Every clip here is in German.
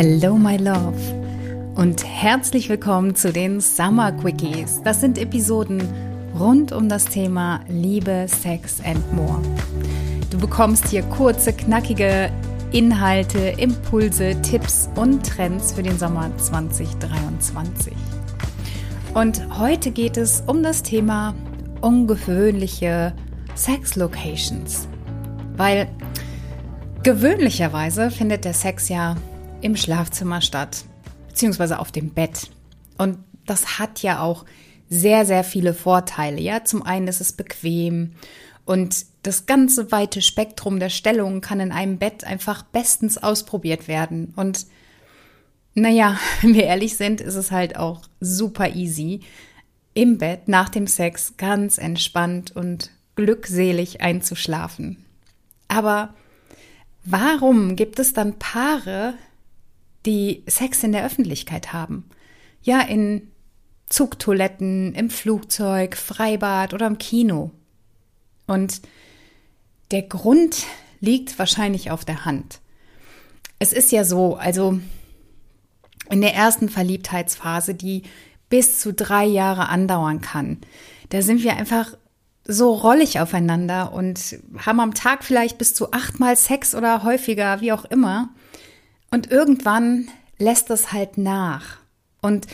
Hello, my love. Und herzlich willkommen zu den Summer Quickies. Das sind Episoden rund um das Thema Liebe, Sex and More. Du bekommst hier kurze, knackige Inhalte, Impulse, Tipps und Trends für den Sommer 2023. Und heute geht es um das Thema ungewöhnliche Sex Locations. Weil gewöhnlicherweise findet der Sex ja im Schlafzimmer statt, beziehungsweise auf dem Bett. Und das hat ja auch sehr, sehr viele Vorteile. Ja, zum einen ist es bequem und das ganze weite Spektrum der Stellungen kann in einem Bett einfach bestens ausprobiert werden. Und naja, wenn wir ehrlich sind, ist es halt auch super easy, im Bett nach dem Sex ganz entspannt und glückselig einzuschlafen. Aber warum gibt es dann Paare, die Sex in der Öffentlichkeit haben. Ja, in Zugtoiletten, im Flugzeug, Freibad oder im Kino. Und der Grund liegt wahrscheinlich auf der Hand. Es ist ja so, also in der ersten Verliebtheitsphase, die bis zu drei Jahre andauern kann, da sind wir einfach so rollig aufeinander und haben am Tag vielleicht bis zu achtmal Sex oder häufiger, wie auch immer. Und irgendwann lässt es halt nach. Und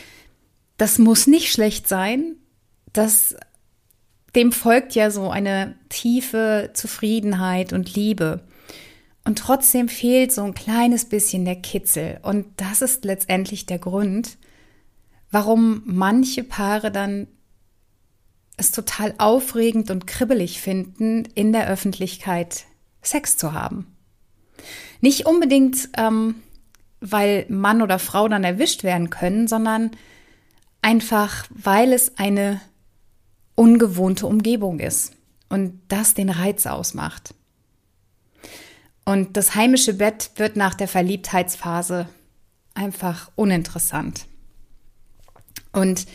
das muss nicht schlecht sein. Das, dem folgt ja so eine tiefe Zufriedenheit und Liebe. Und trotzdem fehlt so ein kleines bisschen der Kitzel. Und das ist letztendlich der Grund, warum manche Paare dann es total aufregend und kribbelig finden, in der Öffentlichkeit Sex zu haben. Nicht unbedingt, ähm, weil Mann oder Frau dann erwischt werden können, sondern einfach, weil es eine ungewohnte Umgebung ist und das den Reiz ausmacht. Und das heimische Bett wird nach der Verliebtheitsphase einfach uninteressant. Und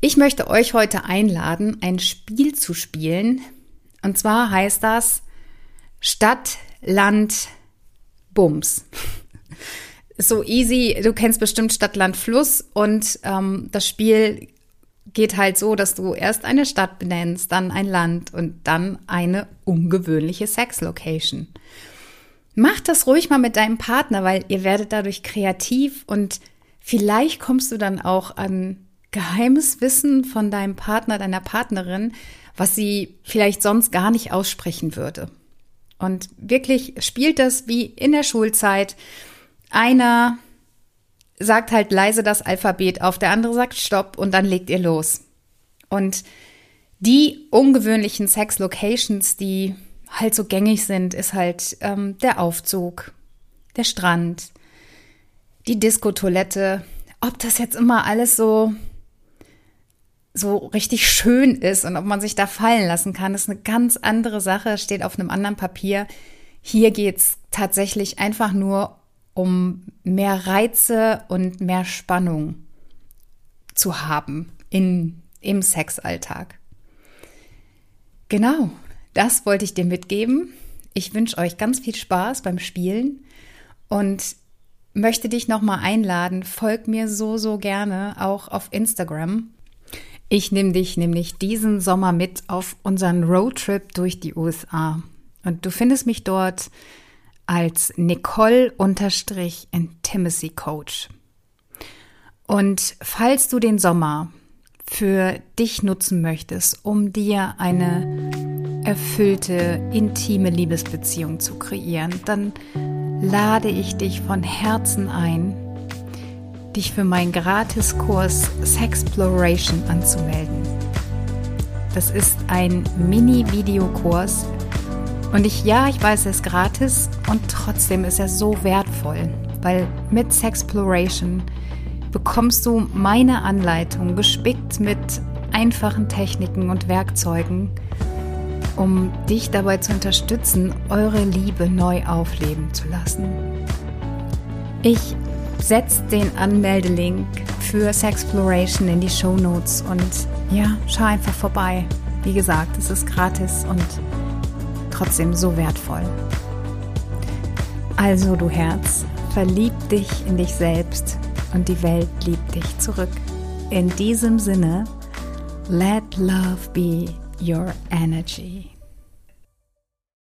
ich möchte euch heute einladen, ein Spiel zu spielen. Und zwar heißt das Stadt, Land, Bums so easy. Du kennst bestimmt Stadt, Land, Fluss und ähm, das Spiel geht halt so, dass du erst eine Stadt benennst, dann ein Land und dann eine ungewöhnliche Sex-Location. Mach das ruhig mal mit deinem Partner, weil ihr werdet dadurch kreativ und vielleicht kommst du dann auch an geheimes Wissen von deinem Partner, deiner Partnerin, was sie vielleicht sonst gar nicht aussprechen würde. Und wirklich spielt das wie in der Schulzeit einer sagt halt leise das Alphabet auf, der andere sagt Stopp und dann legt ihr los. Und die ungewöhnlichen Sex-Locations, die halt so gängig sind, ist halt ähm, der Aufzug, der Strand, die Diskotoilette. Ob das jetzt immer alles so so richtig schön ist und ob man sich da fallen lassen kann, ist eine ganz andere Sache, steht auf einem anderen Papier. Hier geht's tatsächlich einfach nur um mehr Reize und mehr Spannung zu haben in, im Sexalltag. Genau, das wollte ich dir mitgeben. Ich wünsche euch ganz viel Spaß beim Spielen und möchte dich nochmal einladen. Folg mir so, so gerne auch auf Instagram. Ich nehme dich nämlich diesen Sommer mit auf unseren Roadtrip durch die USA. Und du findest mich dort als Nicole-Intimacy Coach. Und falls du den Sommer für dich nutzen möchtest, um dir eine erfüllte, intime Liebesbeziehung zu kreieren, dann lade ich dich von Herzen ein, dich für meinen Gratiskurs Sexploration anzumelden. Das ist ein Mini-Videokurs, und ich, ja, ich weiß, er ist gratis und trotzdem ist er so wertvoll, weil mit Sexploration bekommst du meine Anleitung gespickt mit einfachen Techniken und Werkzeugen, um dich dabei zu unterstützen, eure Liebe neu aufleben zu lassen. Ich setze den Anmeldelink für Sexploration in die Show Notes und ja, schau einfach vorbei. Wie gesagt, es ist gratis und trotzdem so wertvoll. Also du Herz, verlieb dich in dich selbst und die Welt liebt dich zurück. In diesem Sinne, let love be your energy.